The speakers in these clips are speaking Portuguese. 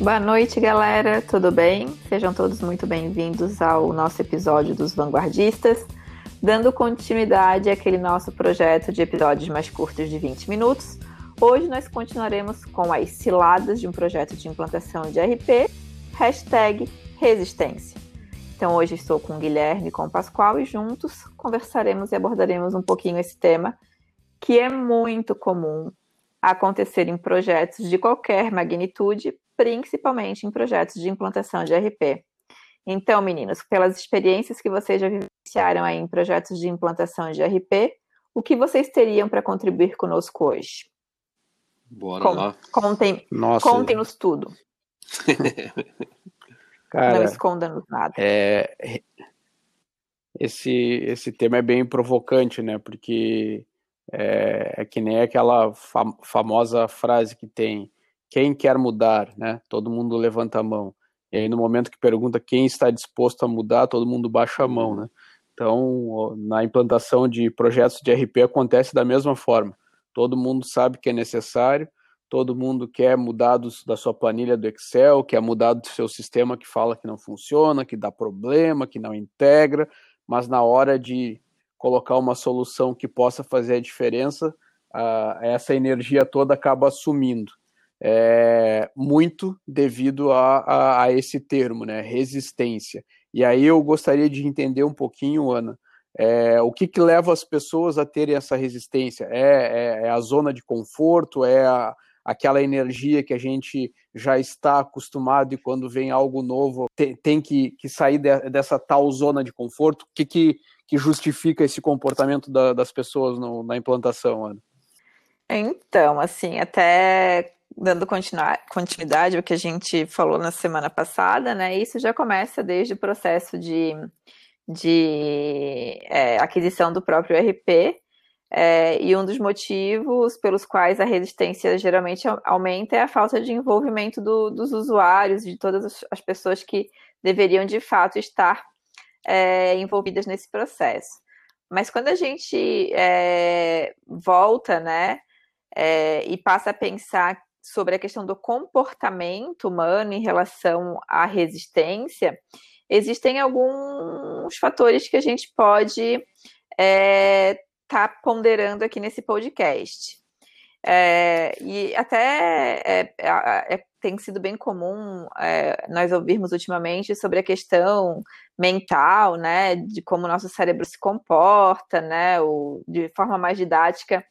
Boa noite, galera. Tudo bem? Sejam todos muito bem-vindos ao nosso episódio dos Vanguardistas, dando continuidade àquele nosso projeto de episódios mais curtos de 20 minutos. Hoje nós continuaremos com as ciladas de um projeto de implantação de RP, hashtag resistência. Então hoje estou com o Guilherme e com o Pascoal e juntos conversaremos e abordaremos um pouquinho esse tema que é muito comum acontecer em projetos de qualquer magnitude, principalmente em projetos de implantação de RP. Então, meninos, pelas experiências que vocês já vivenciaram aí em projetos de implantação de RP, o que vocês teriam para contribuir conosco hoje? Bora Com, lá. Contem, contem-nos tudo. Cara, Não esconda-nos nada. É, esse, esse tema é bem provocante, né? Porque é, é que nem aquela fam famosa frase que tem quem quer mudar, né? Todo mundo levanta a mão. E aí, no momento que pergunta quem está disposto a mudar, todo mundo baixa a mão, né? Então, na implantação de projetos de RP acontece da mesma forma. Todo mundo sabe que é necessário, todo mundo quer mudar do, da sua planilha do Excel, quer mudar do seu sistema que fala que não funciona, que dá problema, que não integra, mas na hora de colocar uma solução que possa fazer a diferença, essa energia toda acaba sumindo é, muito devido a, a, a, esse termo, né, resistência. E aí eu gostaria de entender um pouquinho, Ana, é, o que, que leva as pessoas a terem essa resistência? É, é, é a zona de conforto? É a, aquela energia que a gente já está acostumado e quando vem algo novo tem, tem que, que, sair de, dessa tal zona de conforto? O que, que, que justifica esse comportamento da, das pessoas no, na implantação, Ana? Então, assim, até dando continuidade ao que a gente falou na semana passada, né? Isso já começa desde o processo de, de é, aquisição do próprio RP. É, e um dos motivos pelos quais a resistência geralmente aumenta é a falta de envolvimento do, dos usuários, de todas as pessoas que deveriam de fato estar é, envolvidas nesse processo. Mas quando a gente é, volta, né, é, e passa a pensar sobre a questão do comportamento humano em relação à resistência, existem alguns fatores que a gente pode é, tá ponderando aqui nesse podcast. É, e até é, é, tem sido bem comum é, nós ouvirmos ultimamente sobre a questão mental, né, de como o nosso cérebro se comporta, né, de forma mais didática,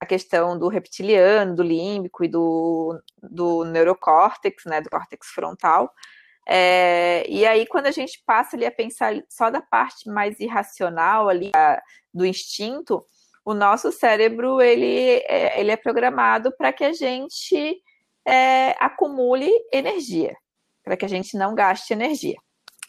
a questão do reptiliano, do límbico e do, do neurocórtex, né, do córtex frontal. É, e aí, quando a gente passa ali a pensar só da parte mais irracional ali, a, do instinto, o nosso cérebro ele é, ele é programado para que a gente é, acumule energia, para que a gente não gaste energia,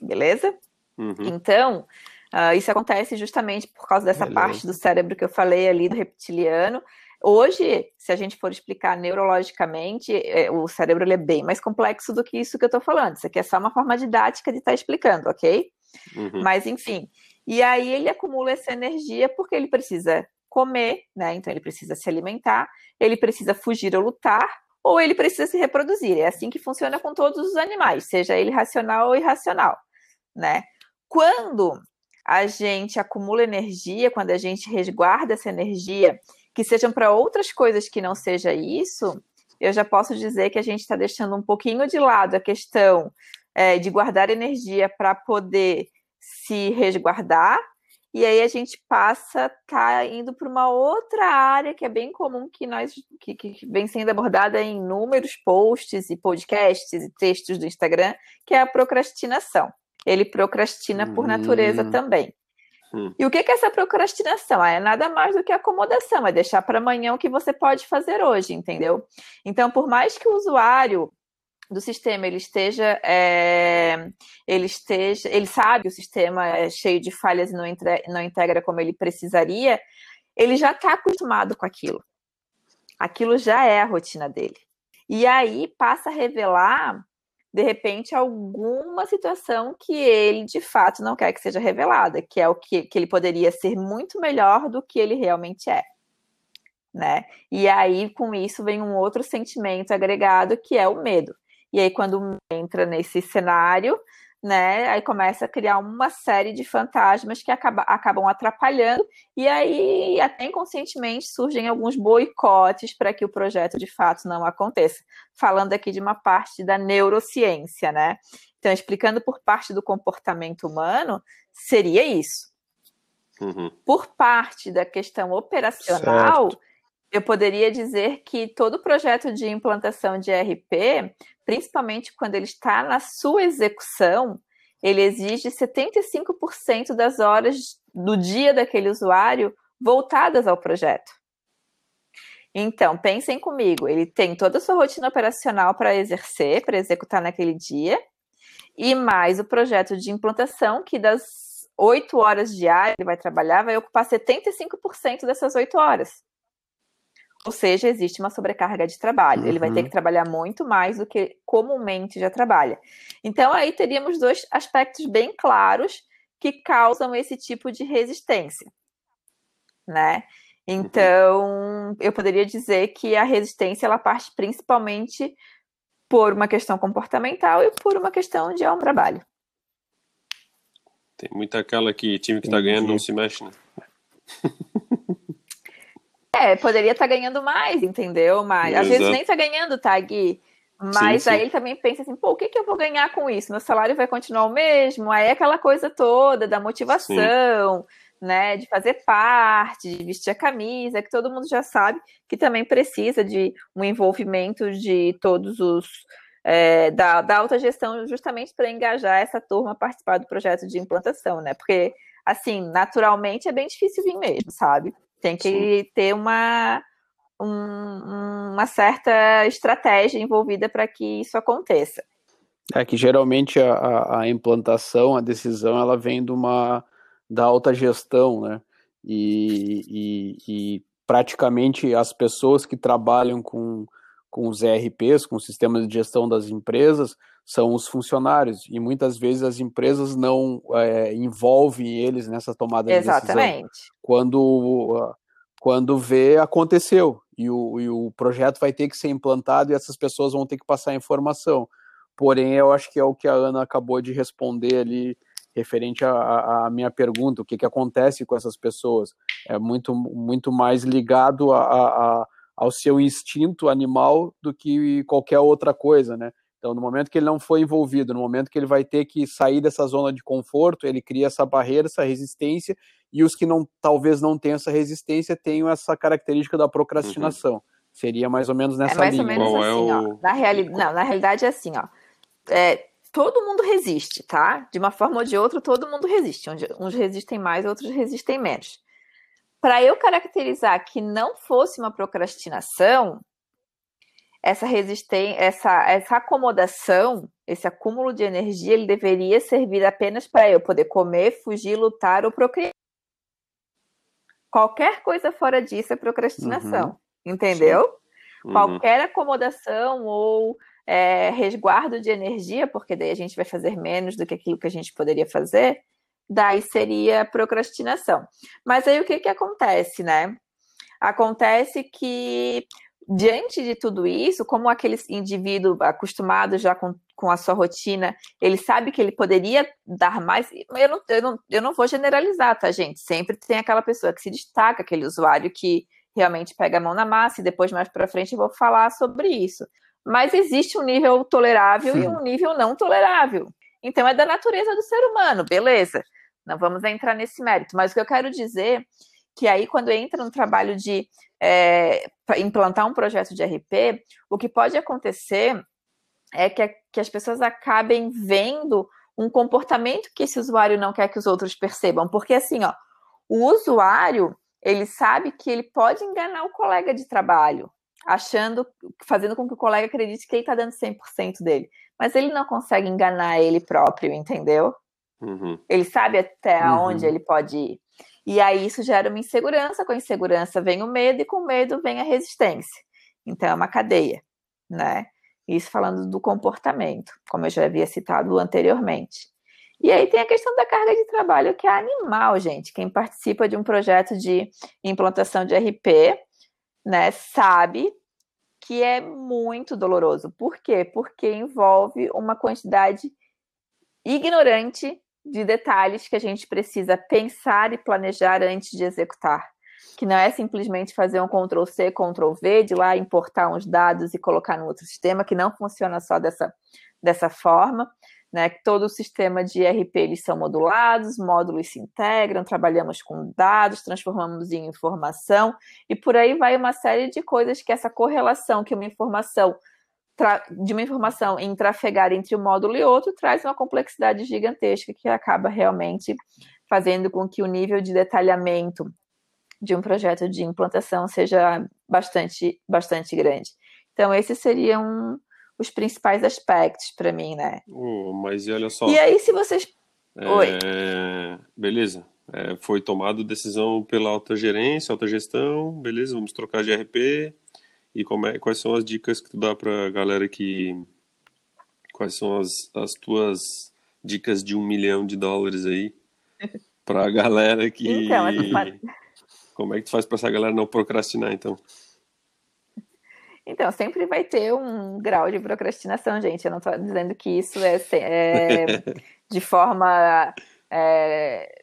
beleza? Uhum. Então, uh, isso acontece justamente por causa dessa beleza. parte do cérebro que eu falei ali do reptiliano, Hoje, se a gente for explicar neurologicamente, é, o cérebro é bem mais complexo do que isso que eu estou falando. Isso aqui é só uma forma didática de estar tá explicando, ok? Uhum. Mas, enfim. E aí ele acumula essa energia porque ele precisa comer, né? Então ele precisa se alimentar, ele precisa fugir ou lutar, ou ele precisa se reproduzir. É assim que funciona com todos os animais, seja ele racional ou irracional, né? Quando a gente acumula energia, quando a gente resguarda essa energia que sejam para outras coisas que não seja isso, eu já posso dizer que a gente está deixando um pouquinho de lado a questão é, de guardar energia para poder se resguardar, e aí a gente passa tá indo para uma outra área que é bem comum que nós que, que, vem sendo abordada em inúmeros posts e podcasts e textos do Instagram, que é a procrastinação. Ele procrastina por natureza hum. também. Hum. E o que é essa procrastinação? É nada mais do que acomodação, é deixar para amanhã o que você pode fazer hoje, entendeu? Então, por mais que o usuário do sistema ele esteja, é, ele esteja, ele sabe que o sistema é cheio de falhas e não, entre, não integra como ele precisaria, ele já está acostumado com aquilo. Aquilo já é a rotina dele. E aí passa a revelar de repente, alguma situação que ele de fato não quer que seja revelada, que é o que, que ele poderia ser muito melhor do que ele realmente é. Né? E aí, com isso, vem um outro sentimento agregado que é o medo. E aí, quando entra nesse cenário, né? Aí começa a criar uma série de fantasmas que acaba, acabam atrapalhando, e aí até inconscientemente surgem alguns boicotes para que o projeto de fato não aconteça. Falando aqui de uma parte da neurociência, né? Então, explicando por parte do comportamento humano, seria isso. Uhum. Por parte da questão operacional, certo. Eu poderia dizer que todo projeto de implantação de RP principalmente quando ele está na sua execução, ele exige 75% das horas do dia daquele usuário voltadas ao projeto. Então, pensem comigo, ele tem toda a sua rotina operacional para exercer, para executar naquele dia, e mais o projeto de implantação, que das 8 horas diárias ele vai trabalhar, vai ocupar 75% dessas 8 horas. Ou seja, existe uma sobrecarga de trabalho. Uhum. Ele vai ter uhum. que trabalhar muito mais do que comumente já trabalha. Então, aí teríamos dois aspectos bem claros que causam esse tipo de resistência, né? Então, eu poderia dizer que a resistência ela parte principalmente por uma questão comportamental e por uma questão de um trabalho. Tem muita aquela que time que está ganhando não se mexe, né? É, poderia estar tá ganhando mais, entendeu? Mas às vezes nem está ganhando, tá, Gui? Mas sim, aí sim. ele também pensa assim, pô, o que, que eu vou ganhar com isso? Meu salário vai continuar o mesmo? Aí é aquela coisa toda da motivação, sim. né? De fazer parte, de vestir a camisa, que todo mundo já sabe que também precisa de um envolvimento de todos os. É, da, da alta gestão, justamente para engajar essa turma a participar do projeto de implantação, né? Porque, assim, naturalmente é bem difícil vir mesmo, sabe? Tem que Sim. ter uma, um, uma certa estratégia envolvida para que isso aconteça. É que geralmente a, a, implantação, a decisão, ela vem de uma da alta gestão, né? E, e, e praticamente as pessoas que trabalham com, com os ERPs, com os sistemas de gestão das empresas, são os funcionários. E muitas vezes as empresas não é, envolvem eles nessa tomada de decisão. Exatamente. Quando, quando vê, aconteceu. E o, e o projeto vai ter que ser implantado e essas pessoas vão ter que passar informação. Porém, eu acho que é o que a Ana acabou de responder ali, referente à minha pergunta, o que, que acontece com essas pessoas. É muito, muito mais ligado a, a, ao seu instinto animal do que qualquer outra coisa, né? Então, no momento que ele não foi envolvido, no momento que ele vai ter que sair dessa zona de conforto, ele cria essa barreira, essa resistência, e os que não, talvez não tenham essa resistência tenham essa característica da procrastinação. Uhum. Seria mais ou menos nessa é mais linha. Ou menos é assim, é o... ó. Na, reali... não, na realidade é assim, ó. É, todo mundo resiste, tá? De uma forma ou de outra, todo mundo resiste. Uns resistem mais, outros resistem menos. Para eu caracterizar que não fosse uma procrastinação, essa resistência, essa, essa acomodação, esse acúmulo de energia, ele deveria servir apenas para eu poder comer, fugir, lutar ou procriar. Qualquer coisa fora disso é procrastinação, uhum. entendeu? Uhum. Qualquer acomodação ou é, resguardo de energia, porque daí a gente vai fazer menos do que aquilo que a gente poderia fazer, daí seria procrastinação. Mas aí o que, que acontece, né? Acontece que diante de tudo isso, como aquele indivíduo acostumado já com, com a sua rotina, ele sabe que ele poderia dar mais. Eu não, eu, não, eu não vou generalizar, tá, gente? Sempre tem aquela pessoa que se destaca, aquele usuário que realmente pega a mão na massa, e depois mais para frente eu vou falar sobre isso. Mas existe um nível tolerável Sim. e um nível não tolerável. Então é da natureza do ser humano, beleza. Não vamos entrar nesse mérito. Mas o que eu quero dizer que aí, quando entra no trabalho de é, implantar um projeto de RP, o que pode acontecer é que, que as pessoas acabem vendo um comportamento que esse usuário não quer que os outros percebam. Porque, assim, ó, o usuário, ele sabe que ele pode enganar o colega de trabalho, achando, fazendo com que o colega acredite que ele está dando 100% dele. Mas ele não consegue enganar ele próprio, entendeu? Uhum. Ele sabe até uhum. onde ele pode ir. E aí isso gera uma insegurança, com a insegurança vem o medo e com o medo vem a resistência. Então é uma cadeia, né? Isso falando do comportamento, como eu já havia citado anteriormente. E aí tem a questão da carga de trabalho, que é animal, gente. Quem participa de um projeto de implantação de RP, né, sabe que é muito doloroso. Por quê? Porque envolve uma quantidade ignorante de detalhes que a gente precisa pensar e planejar antes de executar. Que não é simplesmente fazer um Ctrl C, Ctrl V, de lá importar uns dados e colocar no outro sistema, que não funciona só dessa, dessa forma né? Todo o sistema de ERP eles são modulados, módulos se integram, trabalhamos com dados, transformamos em informação e por aí vai uma série de coisas que essa correlação que uma informação de uma informação em trafegar entre um módulo e outro traz uma complexidade gigantesca que acaba realmente fazendo com que o nível de detalhamento de um projeto de implantação seja bastante bastante grande. Então esse seria um, os principais aspectos para mim, né? Oh, mas e olha só. E aí, se vocês. É... Oi. Beleza. É, foi tomada decisão pela alta gerência, alta gestão, beleza, vamos trocar de RP. E é, quais são as dicas que tu dá para galera que. Quais são as, as tuas dicas de um milhão de dólares aí para a galera que. Então, é Como é que tu faz para essa galera não procrastinar, então? Então, sempre vai ter um grau de procrastinação, gente. Eu não estou dizendo que isso é, é de forma é,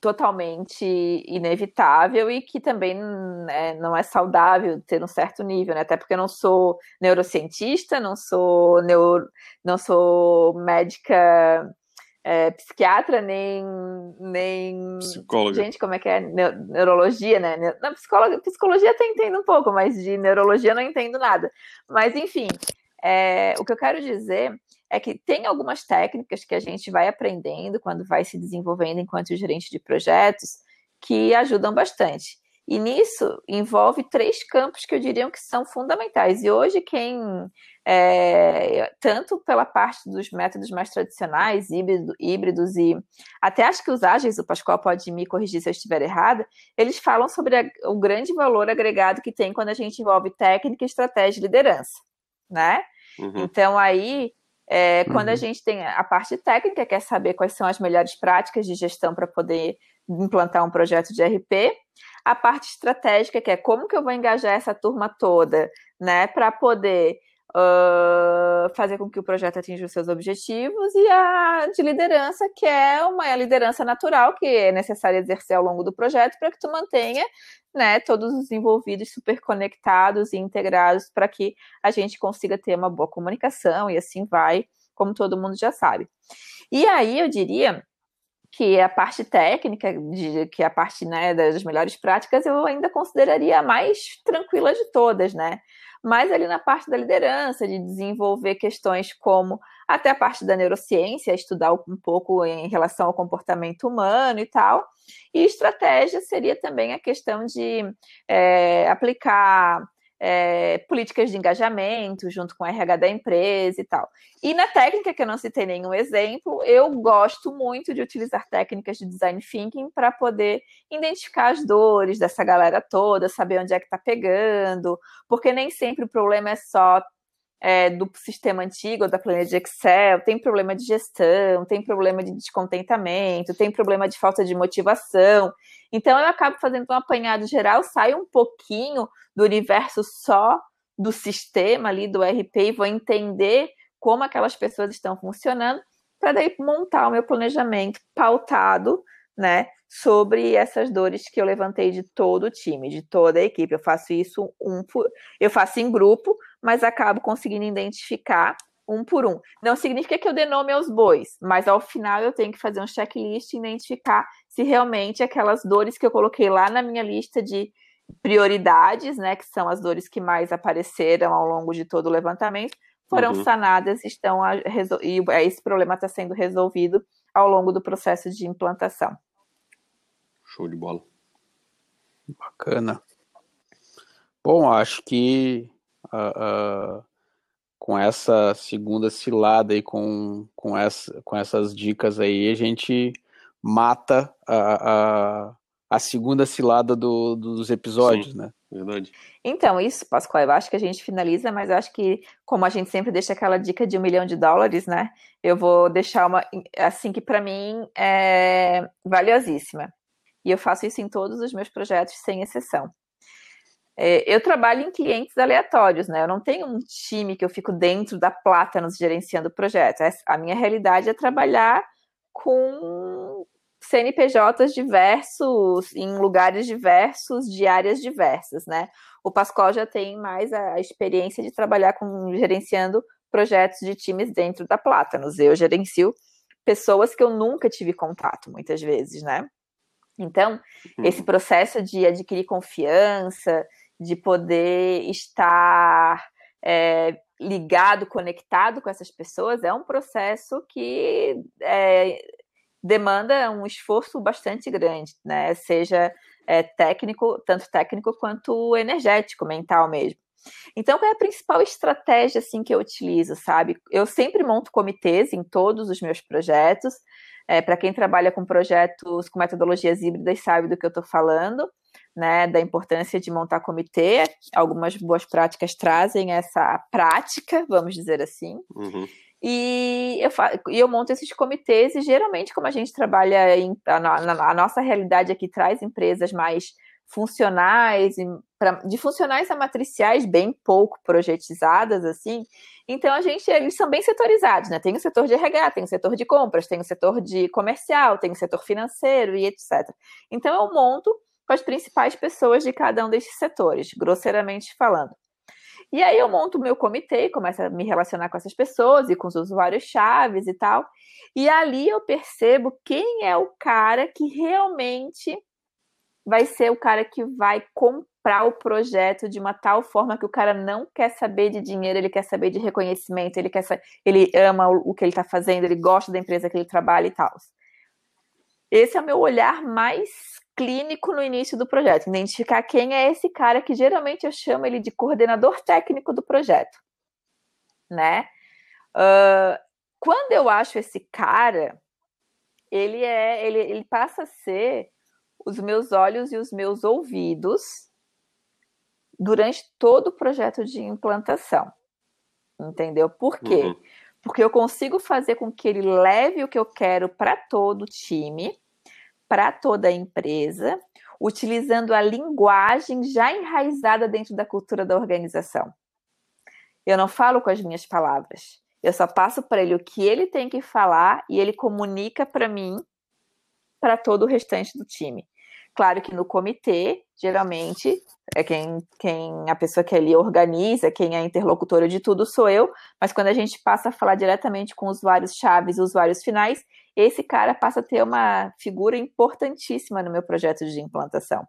totalmente inevitável e que também né, não é saudável ter um certo nível, né? Até porque eu não sou neurocientista, não sou, neuro, não sou médica é, psiquiatra, nem, nem. Psicóloga. Gente, como é que é? Neurologia, né? Na psicóloga, psicologia até entendo um pouco, mas de neurologia não entendo nada. Mas, enfim, é, o que eu quero dizer é que tem algumas técnicas que a gente vai aprendendo quando vai se desenvolvendo enquanto gerente de projetos que ajudam bastante. E nisso envolve três campos que eu diria que são fundamentais. E hoje, quem, é, tanto pela parte dos métodos mais tradicionais, híbrido, híbridos, e até acho que os ágeis, o Pascoal pode me corrigir se eu estiver errada, eles falam sobre a, o grande valor agregado que tem quando a gente envolve técnica, estratégia e liderança, né? Uhum. Então, aí, é, quando uhum. a gente tem a parte técnica, quer saber quais são as melhores práticas de gestão para poder implantar um projeto de RP, a parte estratégica, que é como que eu vou engajar essa turma toda, né, para poder uh, fazer com que o projeto atinja os seus objetivos, e a de liderança, que é uma liderança natural que é necessária exercer ao longo do projeto para que tu mantenha né, todos os envolvidos super conectados e integrados para que a gente consiga ter uma boa comunicação e assim vai, como todo mundo já sabe. E aí eu diria que a parte técnica, de, que a parte né, das melhores práticas, eu ainda consideraria a mais tranquila de todas, né? Mas ali na parte da liderança, de desenvolver questões como até a parte da neurociência, estudar um pouco em relação ao comportamento humano e tal. E estratégia seria também a questão de é, aplicar é, políticas de engajamento junto com a RH da empresa e tal. E na técnica, que eu não citei nenhum exemplo, eu gosto muito de utilizar técnicas de design thinking para poder identificar as dores dessa galera toda, saber onde é que está pegando, porque nem sempre o problema é só é, do sistema antigo, da planilha de Excel, tem problema de gestão, tem problema de descontentamento, tem problema de falta de motivação. Então eu acabo fazendo um apanhado geral, saio um pouquinho do universo só do sistema ali do RP e vou entender como aquelas pessoas estão funcionando para daí montar o meu planejamento pautado, né, sobre essas dores que eu levantei de todo o time, de toda a equipe. Eu faço isso um eu faço em grupo, mas acabo conseguindo identificar um por um. Não significa que eu dê nome aos bois, mas ao final eu tenho que fazer um checklist e identificar se realmente aquelas dores que eu coloquei lá na minha lista de prioridades, né, que são as dores que mais apareceram ao longo de todo o levantamento, foram uhum. sanadas estão a, e esse problema está sendo resolvido ao longo do processo de implantação. Show de bola. Bacana. Bom, acho que uh, uh, com essa segunda cilada e com, com, essa, com essas dicas aí, a gente mata a, a, a segunda cilada do, dos episódios, Sim, né? Verdade. Então, isso, Pascoal, eu acho que a gente finaliza, mas eu acho que, como a gente sempre deixa aquela dica de um milhão de dólares, né? Eu vou deixar uma, assim, que para mim é valiosíssima. E eu faço isso em todos os meus projetos, sem exceção. É, eu trabalho em clientes aleatórios, né? Eu não tenho um time que eu fico dentro da Plátanos gerenciando o projeto. A minha realidade é trabalhar com CNPJs diversos, em lugares diversos, de áreas diversas, né? O Pascoal já tem mais a experiência de trabalhar com gerenciando projetos de times dentro da Plátanos. Eu gerencio pessoas que eu nunca tive contato, muitas vezes, né? Então, uhum. esse processo de adquirir confiança, de poder estar é, ligado, conectado com essas pessoas, é um processo que é, demanda um esforço bastante grande, né? Seja é, técnico, tanto técnico quanto energético, mental mesmo. Então, qual é a principal estratégia assim que eu utilizo, sabe? Eu sempre monto comitês em todos os meus projetos. É, Para quem trabalha com projetos com metodologias híbridas sabe do que eu estou falando né, da importância de montar comitê. Algumas boas práticas trazem essa prática, vamos dizer assim. Uhum. E eu, e eu monto esses comitês, e geralmente, como a gente trabalha em. A, a, a nossa realidade aqui traz empresas mais funcionais, pra, de funcionais a matriciais, bem pouco projetizadas, assim. Então, a gente, eles são bem setorizados, né? Tem o setor de RH, tem o setor de compras, tem o setor de comercial, tem o setor financeiro e etc. Então, eu monto com as principais pessoas de cada um desses setores, grosseiramente falando. E aí eu monto o meu comitê, começo a me relacionar com essas pessoas e com os usuários chaves e tal. E ali eu percebo quem é o cara que realmente vai ser o cara que vai comprar o projeto de uma tal forma que o cara não quer saber de dinheiro, ele quer saber de reconhecimento, ele quer ele ama o que ele está fazendo, ele gosta da empresa que ele trabalha e tal. Esse é o meu olhar mais clínico no início do projeto, identificar quem é esse cara que geralmente eu chamo ele de coordenador técnico do projeto, né? Uh, quando eu acho esse cara, ele é, ele, ele passa a ser os meus olhos e os meus ouvidos durante todo o projeto de implantação, entendeu? Por quê? Uhum. Porque eu consigo fazer com que ele leve o que eu quero para todo o time para toda a empresa, utilizando a linguagem já enraizada dentro da cultura da organização. Eu não falo com as minhas palavras. Eu só passo para ele o que ele tem que falar e ele comunica para mim, para todo o restante do time. Claro que no comitê, geralmente, é quem, quem a pessoa que ali organiza, quem é interlocutora de tudo sou eu, mas quando a gente passa a falar diretamente com usuários chaves, usuários finais, esse cara passa a ter uma figura importantíssima no meu projeto de implantação.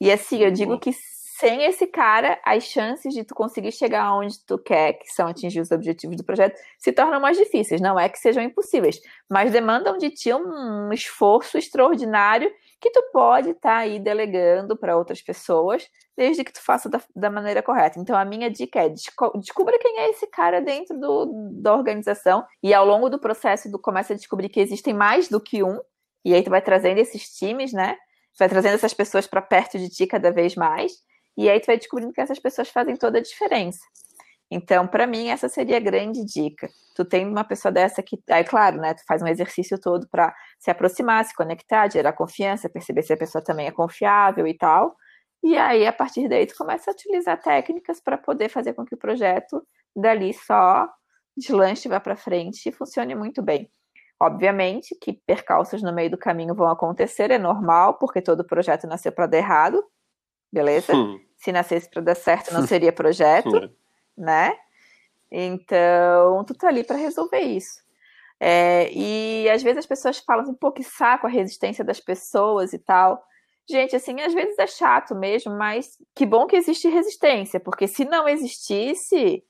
E assim, eu digo que sem esse cara, as chances de tu conseguir chegar onde tu quer, que são atingir os objetivos do projeto, se tornam mais difíceis. Não é que sejam impossíveis, mas demandam de ti um esforço extraordinário que tu pode estar tá aí delegando para outras pessoas, desde que tu faça da, da, maneira correta. Então, a minha dica é descubra quem é esse cara dentro do, da organização e ao longo do processo tu começa a descobrir que existem mais do que um, e aí tu vai trazendo esses times, né? Tu vai trazendo essas pessoas para perto de ti cada vez mais, e aí tu vai descobrindo que essas pessoas fazem toda a diferença. Então, para mim, essa seria a grande dica. Tu tem uma pessoa dessa que, aí, claro, né? Tu faz um exercício todo para se aproximar, se conectar, gerar confiança, perceber se a pessoa também é confiável e tal. E aí, a partir daí, tu começa a utilizar técnicas para poder fazer com que o projeto dali só deslanche, vá para frente e funcione muito bem. Obviamente que percalços no meio do caminho vão acontecer, é normal, porque todo projeto nasceu para dar errado, beleza? Hum. Se nascesse para dar certo, não seria projeto. Hum né? Então, tu tá ali para resolver isso. É, e às vezes as pessoas falam assim, pô, que saco a resistência das pessoas e tal. Gente, assim, às vezes é chato mesmo, mas que bom que existe resistência, porque se não existisse,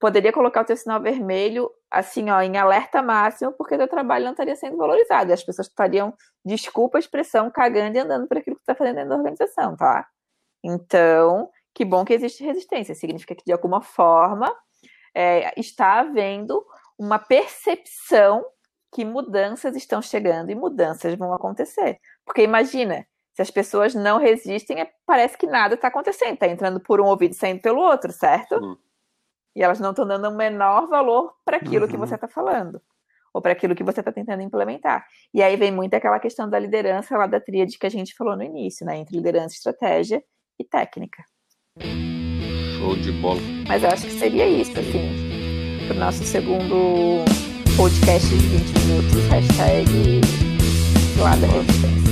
poderia colocar o teu sinal vermelho, assim, ó, em alerta máximo, porque teu trabalho não estaria sendo valorizado. As pessoas estariam, desculpa a expressão, cagando e andando por aquilo que tu tá fazendo dentro da organização, tá? Então, que bom que existe resistência. Significa que, de alguma forma, é, está havendo uma percepção que mudanças estão chegando e mudanças vão acontecer. Porque imagina, se as pessoas não resistem, é, parece que nada está acontecendo, está entrando por um ouvido e saindo pelo outro, certo? Uhum. E elas não estão dando o menor valor para aquilo uhum. que você está falando, ou para aquilo que você está tentando implementar. E aí vem muito aquela questão da liderança lá da tríade que a gente falou no início, né? Entre liderança, estratégia e técnica. Show de bola. Mas eu acho que seria isso, assim, para o nosso segundo podcast de 20 minutos, hashtag lá da resistência.